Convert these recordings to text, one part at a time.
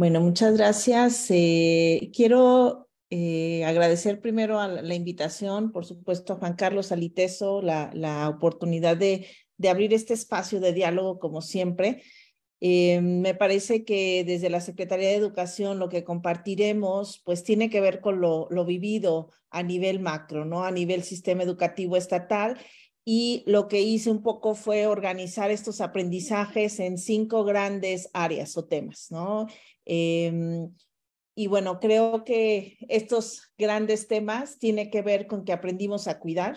Bueno, muchas gracias. Eh, quiero eh, agradecer primero a la, invitación, por supuesto, a Juan Carlos Aliteso, la, oportunidad de, de, abrir este espacio de diálogo, como siempre. Eh, me parece que desde la Secretaría de Educación lo que compartiremos, pues tiene que ver con lo, lo vivido a nivel macro, ¿no? A nivel sistema educativo estatal y lo que hice un poco fue organizar estos aprendizajes en cinco grandes áreas o temas, ¿no? Em, y bueno, creo que estos grandes temas tienen que ver con que aprendimos a cuidar,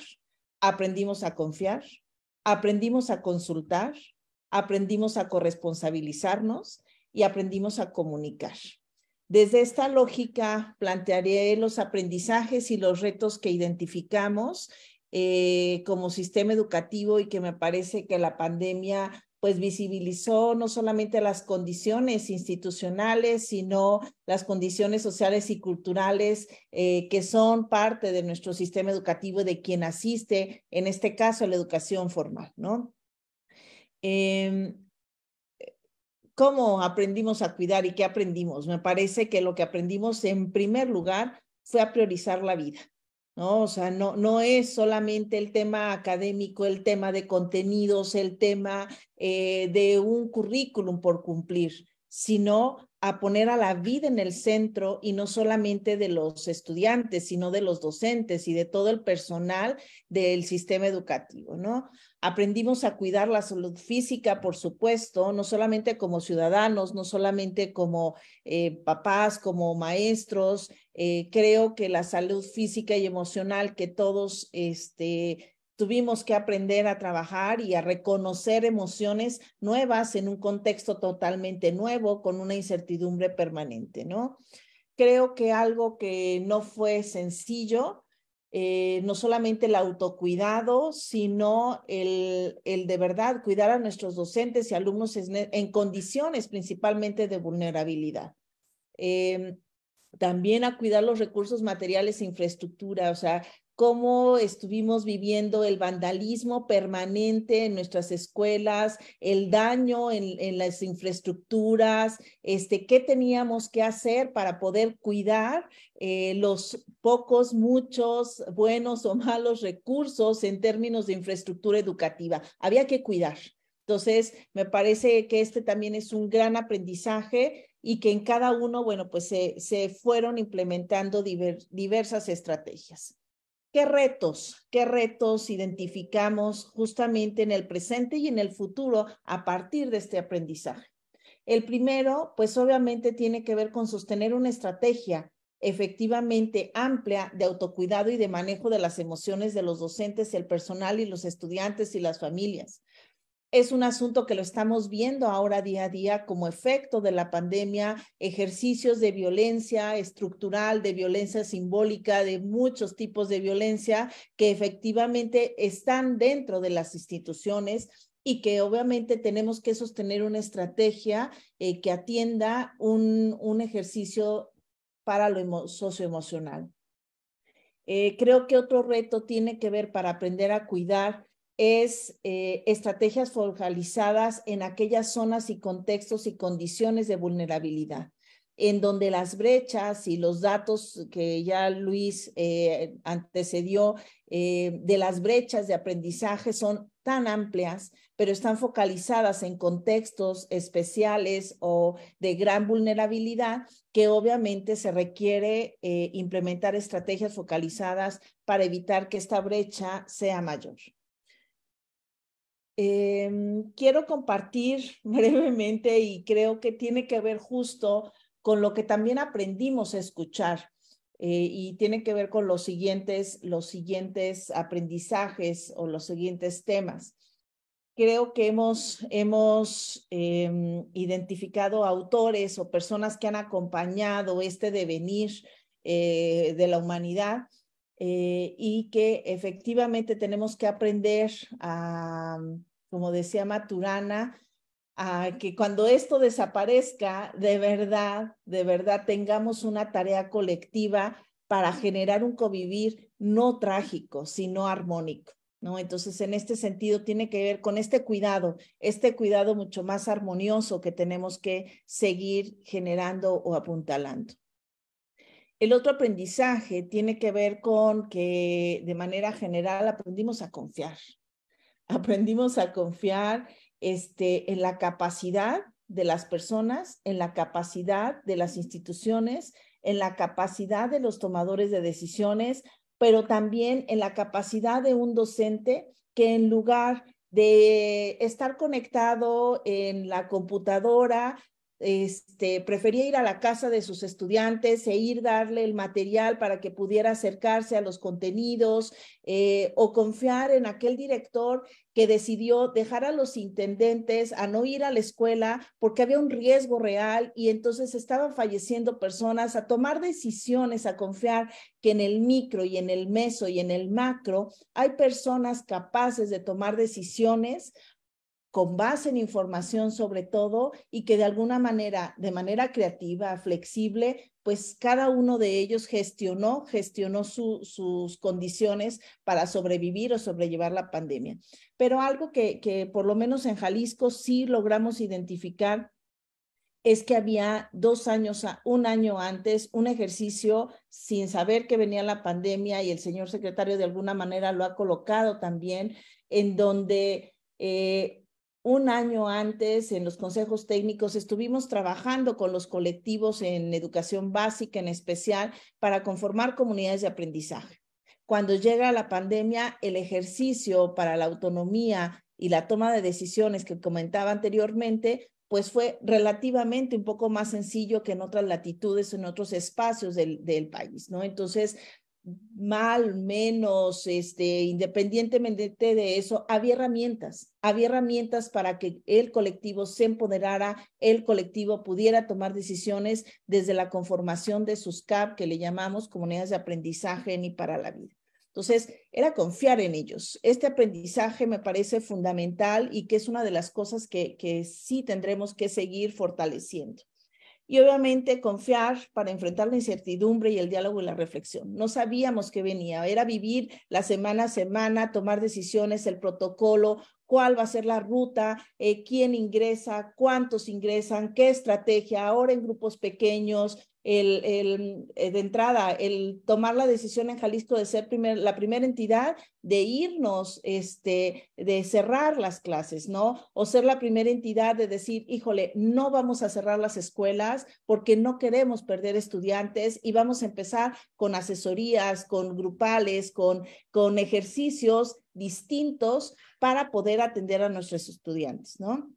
aprendimos a confiar, aprendimos a consultar, aprendimos a corresponsabilizarnos y aprendimos a comunicar. Desde esta lógica plantearé los aprendizajes y los retos que identificamos eh, como sistema educativo y que me parece que la pandemia pues visibilizó no solamente las condiciones institucionales, sino las condiciones sociales y culturales eh, que son parte de nuestro sistema educativo y de quien asiste, en este caso, a la educación formal, ¿no? Em, ¿Cómo aprendimos a cuidar y qué aprendimos? Me parece que lo que aprendimos en primer lugar fue a priorizar la vida. ¿No? O sea, no, no es solamente el tema académico, el tema de contenidos, el tema eh, de un currículum por cumplir, sino a poner a la vida en el centro y no solamente de los estudiantes, sino de los docentes y de todo el personal del sistema educativo, ¿no? Aprendimos a cuidar la salud física, por supuesto, no solamente como ciudadanos, no solamente como eh, papás, como maestros. Eh, creo que la salud física y emocional que todos este, tuvimos que aprender a trabajar y a reconocer emociones nuevas en un contexto totalmente nuevo, con una incertidumbre permanente, ¿no? Creo que algo que no fue sencillo eh, no solamente el autocuidado, sino el, el, de verdad cuidar a nuestros docentes y alumnos en, condiciones principalmente de vulnerabilidad. Em, también a cuidar los recursos materiales e infraestructura, o sea, cómo estuvimos viviendo el vandalismo permanente en nuestras escuelas, el daño en, las infraestructuras, este, qué teníamos que hacer para poder cuidar eh, los pocos, muchos, buenos o malos recursos en términos de infraestructura educativa. Había que cuidar. Entonces, me parece que este también es un gran aprendizaje y que en cada uno, bueno, pues se, se fueron implementando diversas estrategias. ¿Qué retos, qué retos identificamos justamente en el presente y en el futuro a partir de este aprendizaje? El primero, pues obviamente tiene que ver con sostener una estrategia efectivamente amplia de autocuidado y de manejo de las emociones de los docentes, el personal y los estudiantes y las familias es un asunto que lo estamos viendo ahora día a día como efecto de la pandemia, ejercicios de violencia estructural, de violencia simbólica, de muchos tipos de violencia que efectivamente están dentro de las instituciones y que obviamente tenemos que sostener una estrategia eh, que atienda un, ejercicio para lo socioemocional. Eh, creo que otro reto tiene que ver para aprender a cuidar es eh, estrategias focalizadas en aquellas zonas y contextos y condiciones de vulnerabilidad, en donde las brechas y los datos que ya Luis eh, antecedió eh, de las brechas de aprendizaje son tan amplias, pero están focalizadas en contextos especiales o de gran vulnerabilidad que obviamente se requiere implementar estrategias focalizadas para evitar que esta brecha sea mayor. Em, quiero compartir brevemente y creo que tiene que ver justo con lo que también aprendimos a escuchar eh, y tiene que ver con los siguientes, los siguientes aprendizajes o los siguientes temas. Creo que hemos, hemos em, identificado autores o personas que han acompañado este devenir eh, de la humanidad eh, y que efectivamente tenemos que aprender a, como decía Maturana, que cuando esto desaparezca, de verdad, de verdad tengamos una tarea colectiva para generar un convivir no trágico, sino armónico. ¿no? Entonces, en este sentido, tiene que ver con este cuidado, este cuidado mucho más armonioso que tenemos que seguir generando o apuntalando. El otro aprendizaje tiene que ver con que de manera general aprendimos a confiar. Aprendimos a confiar este, en la capacidad de las personas, en la capacidad de las instituciones, en la capacidad de los tomadores de decisiones, pero también en la capacidad de un docente que en lugar de estar conectado en la computadora, este, prefería ir a la casa de sus estudiantes e ir darle el material para que pudiera acercarse a los contenidos eh, o confiar en aquel director que decidió dejar a los intendentes a no ir a la escuela porque había un riesgo real y entonces estaban falleciendo personas, a tomar decisiones, a confiar que en el micro y en el meso y en el macro hay personas capaces de tomar decisiones con base en información sobre todo y que de alguna manera, de manera creativa, flexible, pues cada uno de ellos gestionó, gestionó sus condiciones para sobrevivir o sobrellevar la pandemia. Pero algo que, que por lo menos en Jalisco sí logramos identificar es que había dos años, un año antes, un ejercicio sin saber que venía la pandemia y el señor secretario de alguna manera lo ha colocado también, en donde eh, un año antes en los consejos técnicos estuvimos trabajando con los colectivos en educación básica en especial para conformar comunidades de aprendizaje. Cuando llega la pandemia, el ejercicio para la autonomía y la toma de decisiones que comentaba anteriormente, pues fue relativamente un poco más sencillo que en otras latitudes, en otros espacios del, del país, ¿no? Entonces, mal, menos, este, independientemente de eso, había herramientas, había herramientas para que el colectivo se empoderara, el colectivo pudiera tomar decisiones desde la conformación de sus CAP, que le llamamos comunidades de aprendizaje ni para la vida. Entonces, era confiar en ellos. Este aprendizaje me parece fundamental y que es una de las cosas que, que sí tendremos que seguir fortaleciendo y obviamente confiar para enfrentar la incertidumbre y el diálogo y la reflexión. No sabíamos qué venía, era vivir la semana a semana, tomar decisiones, el protocolo, cuál va a ser la ruta, eh, quién ingresa, cuántos ingresan, qué estrategia, ahora en grupos pequeños, el, el, eh, de entrada, el tomar la decisión en Jalisco de ser la primera entidad, de irnos, este, de cerrar las clases, ¿no? O ser la primera entidad de decir, híjole, no vamos a cerrar las escuelas porque no queremos perder estudiantes y vamos a empezar con asesorías, con grupales, con, con ejercicios distintos para poder atender a nuestros estudiantes, ¿no?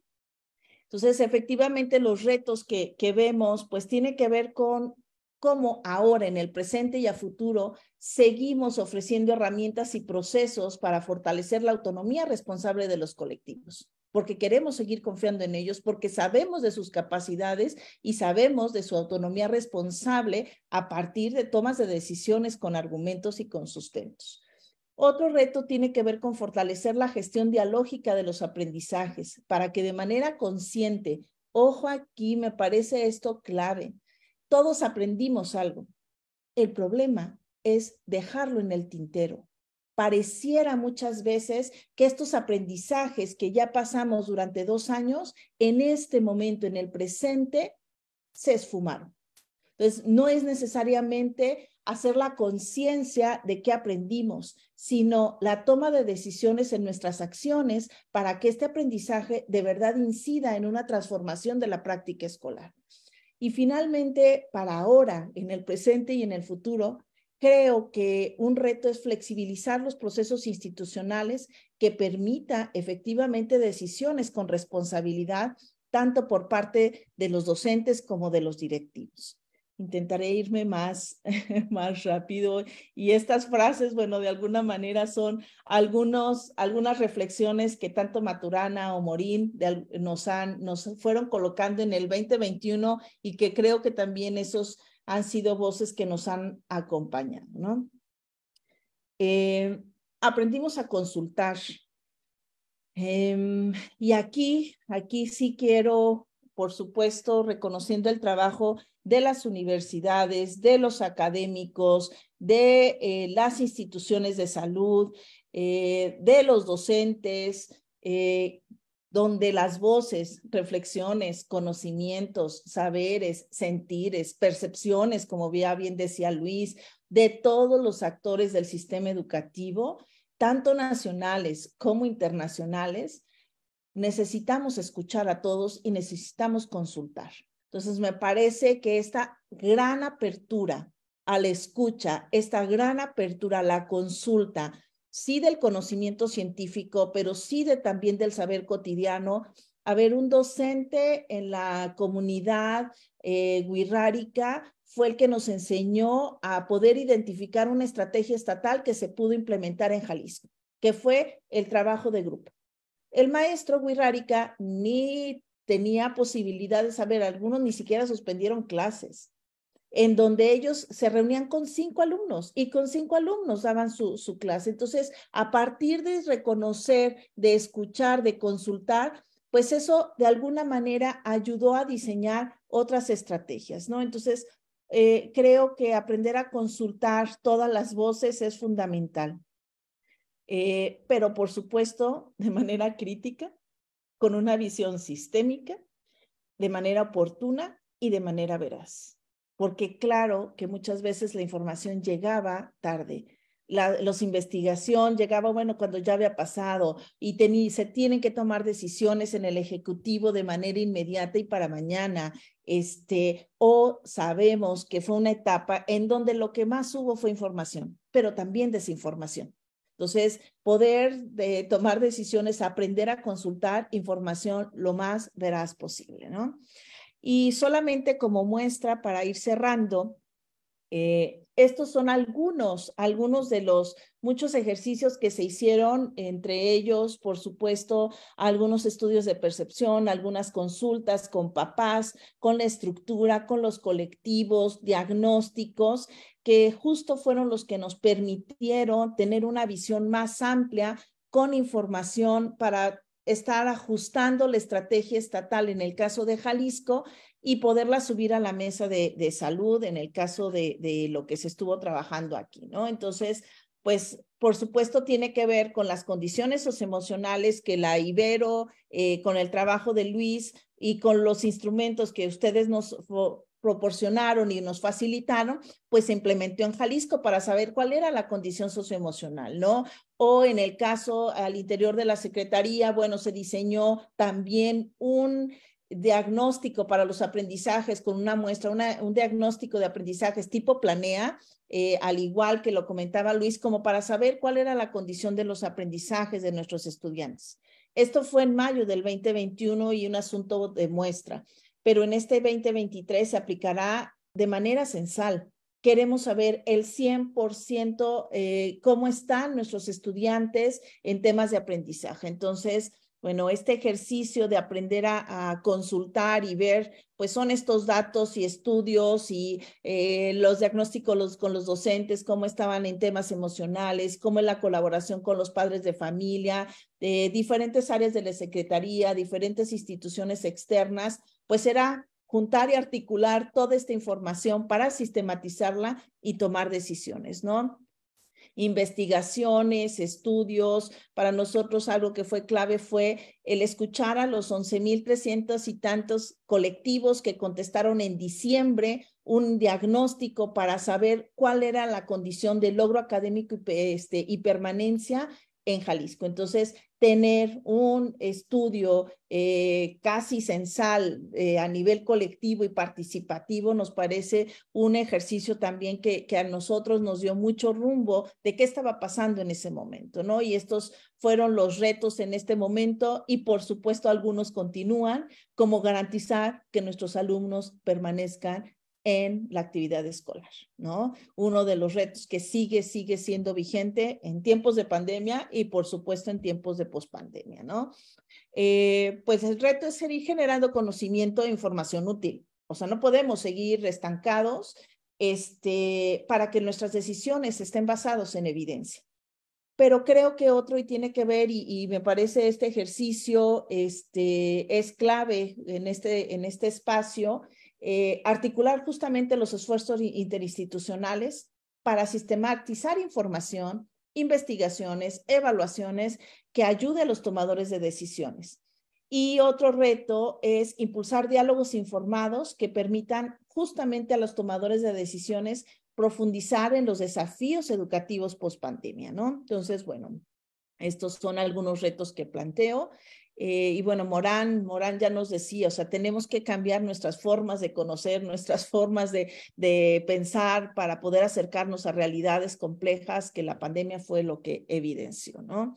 Entonces, efectivamente, los retos que, que vemos, pues tiene que ver con cómo ahora, en el presente y a futuro, seguimos ofreciendo herramientas y procesos para fortalecer la autonomía responsable de los colectivos, porque queremos seguir confiando en ellos, porque sabemos de sus capacidades y sabemos de su autonomía responsable a partir de tomas de decisiones con argumentos y con sustentos. Otro reto tiene que ver con fortalecer la gestión dialógica de los aprendizajes para que de manera consciente, ojo aquí, me parece esto clave, todos aprendimos algo. El problema es dejarlo en el tintero. Pareciera muchas veces que estos aprendizajes que ya pasamos durante dos años, en este momento, en el presente, se esfumaron. Entonces, no es necesariamente hacer la conciencia de qué aprendimos, sino la toma de decisiones en nuestras acciones para que este aprendizaje de verdad incida en una transformación de la práctica escolar. Y finalmente, para ahora, en el presente y en el futuro, creo que un reto es flexibilizar los procesos institucionales que permita efectivamente decisiones con responsabilidad, tanto por parte de los docentes como de los directivos intentaré irme más, más rápido. Y estas frases, bueno, de alguna manera son algunos, algunas reflexiones que tanto Maturana o Morín nos, han, nos fueron colocando en el 2021 y que creo que también esos han sido voces que nos han acompañado. Eh, aprendimos a consultar. Em, y aquí, aquí sí quiero, por supuesto, reconociendo el trabajo de las universidades, de los académicos, de eh, las instituciones de salud, eh, de los docentes, eh, donde las voces, reflexiones, conocimientos, saberes, sentires, percepciones, como ya bien decía Luis, de todos los actores del sistema educativo, tanto nacionales como internacionales, necesitamos escuchar a todos y necesitamos consultar. Entonces, me parece que esta gran apertura a la escucha, esta gran apertura a la consulta, sí del conocimiento científico, pero sí de, también del saber cotidiano. A ver, un docente en la comunidad eh, fue el que nos enseñó a poder identificar una estrategia estatal que se pudo implementar en Jalisco, que fue el trabajo de grupo. El maestro Guirrárica ni tenía posibilidad de saber, algunos ni siquiera suspendieron clases en donde ellos se reunían con cinco alumnos y con cinco alumnos daban su, su clase. Entonces, a partir de reconocer, de escuchar, de consultar, pues eso de alguna manera ayudó a diseñar otras estrategias, ¿no? Entonces, eh, creo que aprender a consultar todas las voces es fundamental, eh, pero por supuesto de manera crítica, con una visión sistémica, de manera oportuna y de manera veraz porque claro que muchas veces la información llegaba tarde. La los investigación llegaba, bueno, cuando ya había pasado y se tienen que tomar decisiones en el Ejecutivo de manera inmediata y para mañana. Este, o sabemos que fue una etapa en donde lo que más hubo fue información, pero también desinformación. Entonces, poder de tomar decisiones, aprender a consultar información lo más veraz posible, ¿no? Y solamente como muestra para ir cerrando, eh, estos son algunos, algunos de los muchos ejercicios que se hicieron, entre ellos, por supuesto, algunos estudios de percepción, algunas consultas con papás, con la estructura, con los colectivos, diagnósticos, que justo fueron los que nos permitieron tener una visión más amplia con información para estar ajustando la estrategia estatal en el caso de Jalisco y poderla subir a la mesa de, de salud en el caso de, de, lo que se estuvo trabajando aquí, ¿no? Entonces, pues, por supuesto, tiene que ver con las condiciones socioemocionales que la Ibero, eh, con el trabajo de Luis y con los instrumentos que ustedes nos proporcionaron y nos facilitaron, pues se implementó en Jalisco para saber cuál era la condición socioemocional, ¿no? O en el caso al interior de la Secretaría, bueno, se diseñó también un diagnóstico para los aprendizajes con una muestra, un diagnóstico de aprendizajes tipo planea, eh, al igual que lo comentaba Luis, como para saber cuál era la condición de los aprendizajes de nuestros estudiantes. Esto fue en mayo del 2021 y un asunto de muestra pero en este 2023 se aplicará de manera censal. Queremos saber el 100% eh, cómo están nuestros estudiantes en temas de aprendizaje. Entonces, bueno, este ejercicio de aprender a, consultar y ver, pues son estos datos y estudios y eh, los diagnósticos con los docentes, cómo estaban en temas emocionales, cómo es la colaboración con los padres de familia, de diferentes áreas de la Secretaría, diferentes instituciones externas, pues será juntar y articular toda esta información para sistematizarla y tomar decisiones, ¿no? Investigaciones, estudios. Para nosotros algo que fue clave fue el escuchar a los 11.300 y tantos colectivos que contestaron en diciembre un diagnóstico para saber cuál era la condición de logro académico y, este, y permanencia en Jalisco. Entonces, tener un estudio eh, casi censal eh, a nivel colectivo y participativo nos parece un ejercicio también que, que a nosotros nos dio mucho rumbo de qué estaba pasando en ese momento, ¿no? Y estos fueron los retos en este momento y por supuesto algunos continúan, como garantizar que nuestros alumnos permanezcan en la actividad escolar, ¿no? Uno de los retos que sigue, sigue siendo vigente en tiempos de pandemia y por supuesto en tiempos de pospandemia, ¿no? Eh, pues el reto es seguir generando conocimiento e información útil. O sea, no podemos seguir estancados este, para que nuestras decisiones estén basadas en evidencia. Pero creo que otro y tiene que ver, y, y, me parece este ejercicio este, es clave en este, en este espacio, eh, articular justamente los esfuerzos interinstitucionales para sistematizar información investigaciones, evaluaciones que ayude a los tomadores de decisiones. Y otro reto es impulsar diálogos informados que permitan justamente a los tomadores de decisiones profundizar en los desafíos educativos post pandemia, ¿no? Entonces, bueno, estos son algunos retos que planteo. Eh, y bueno, Morán, Morán ya nos decía, o sea, tenemos que cambiar nuestras formas de conocer, nuestras formas de, de pensar para poder acercarnos a realidades complejas que la pandemia fue lo que evidenció, ¿no?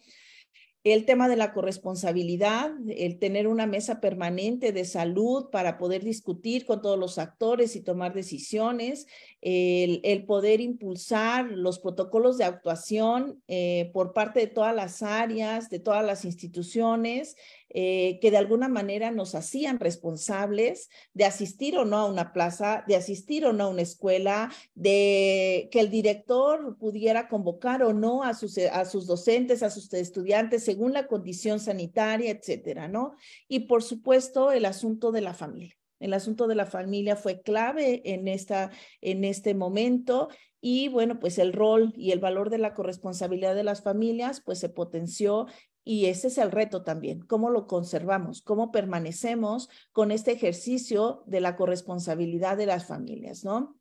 el tema de la corresponsabilidad, el tener una mesa permanente de salud para poder discutir con todos los actores y tomar decisiones, el, poder impulsar los protocolos de actuación eh, por parte de todas las áreas, de todas las instituciones, eh, que de alguna manera nos hacían responsables de asistir o no a una plaza, de asistir o no a una escuela, de que el director pudiera convocar o no a sus, a sus docentes, a sus estudiantes según la condición sanitaria, etcétera, ¿no? Y por supuesto, el asunto de la familia. El asunto de la familia fue clave en, esta, en este momento y bueno, pues el rol y el valor de la corresponsabilidad de las familias pues se potenció y ese es el reto también, cómo lo conservamos, cómo permanecemos con este ejercicio de la corresponsabilidad de las familias, ¿no?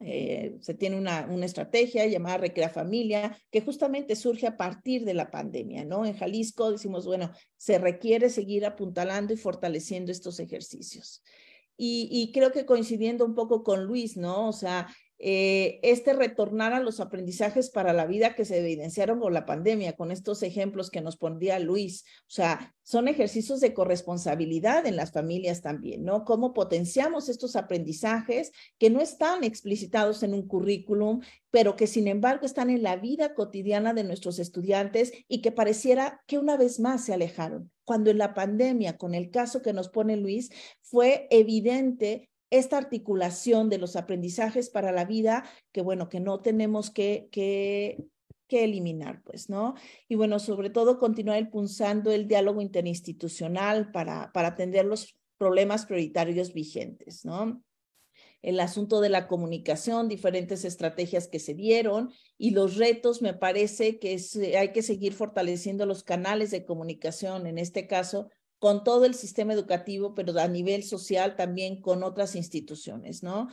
Eh, se tiene una, una, estrategia llamada Recrea Familia, que justamente surge a partir de la pandemia, ¿no? En Jalisco decimos, bueno, se requiere seguir apuntalando y fortaleciendo estos ejercicios. Y, y creo que coincidiendo un poco con Luis, ¿no? O sea, eh, este retornar a los aprendizajes para la vida que se evidenciaron con la pandemia, con estos ejemplos que nos pondría Luis. O sea, son ejercicios de corresponsabilidad en las familias también, ¿no? Cómo potenciamos estos aprendizajes que no están explicitados en un currículum, pero que sin embargo están en la vida cotidiana de nuestros estudiantes y que pareciera que una vez más se alejaron. Cuando en la pandemia, con el caso que nos pone Luis, fue evidente esta articulación de los aprendizajes para la vida que, bueno, que no tenemos que, que, que eliminar, pues, ¿no? Y bueno, sobre todo continuar impulsando el diálogo interinstitucional para, para atender los problemas prioritarios vigentes, ¿no? el asunto de la comunicación, diferentes estrategias que se dieron y los retos, me parece que es, hay que seguir fortaleciendo los canales de comunicación, en este caso, con todo el sistema educativo, pero a nivel social también con otras instituciones, ¿no?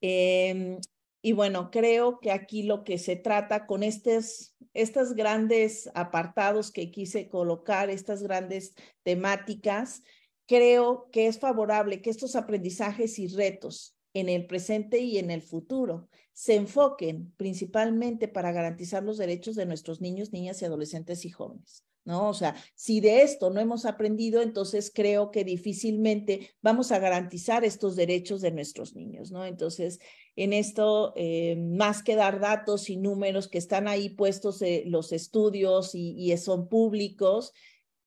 Em, y bueno, creo que aquí lo que se trata con estos, estos grandes apartados que quise colocar, estas grandes temáticas, creo que es favorable que estos aprendizajes y retos en el presente y en el futuro se enfoquen principalmente para garantizar los derechos de nuestros niños, niñas y adolescentes y jóvenes. ¿No? O sea, si de esto no hemos aprendido, entonces creo que difícilmente vamos a garantizar estos derechos de nuestros niños, ¿no? Entonces, en esto, eh, más que dar datos y números que están ahí puestos eh, los estudios y, son públicos,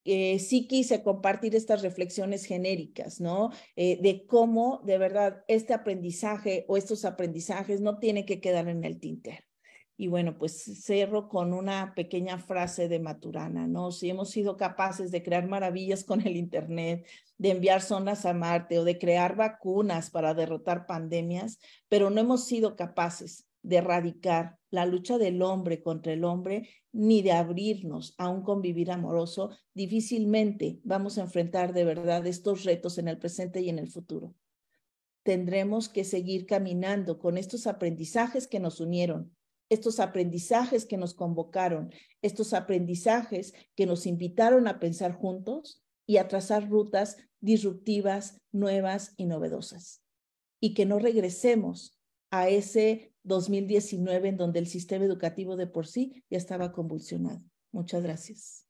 eh, sí quise compartir estas reflexiones genéricas, ¿no? de cómo de verdad este aprendizaje o estos aprendizajes no tienen que quedar en el tintero. Y bueno, pues cerro con una pequeña frase de Maturana, ¿no? Si hemos sido capaces de crear maravillas con el Internet, de enviar zonas a Marte o de crear vacunas para derrotar pandemias, pero no hemos sido capaces de erradicar la lucha del hombre contra el hombre, ni de abrirnos a un convivir amoroso, difícilmente vamos a enfrentar de verdad estos retos en el presente y en el futuro. Tendremos que seguir caminando con estos aprendizajes que nos unieron, estos aprendizajes que nos convocaron, estos aprendizajes que nos invitaron a pensar juntos y a trazar rutas disruptivas, nuevas y novedosas. Y que no regresemos a ese 2019 en donde el sistema educativo de por sí ya estaba convulsionado. Muchas gracias.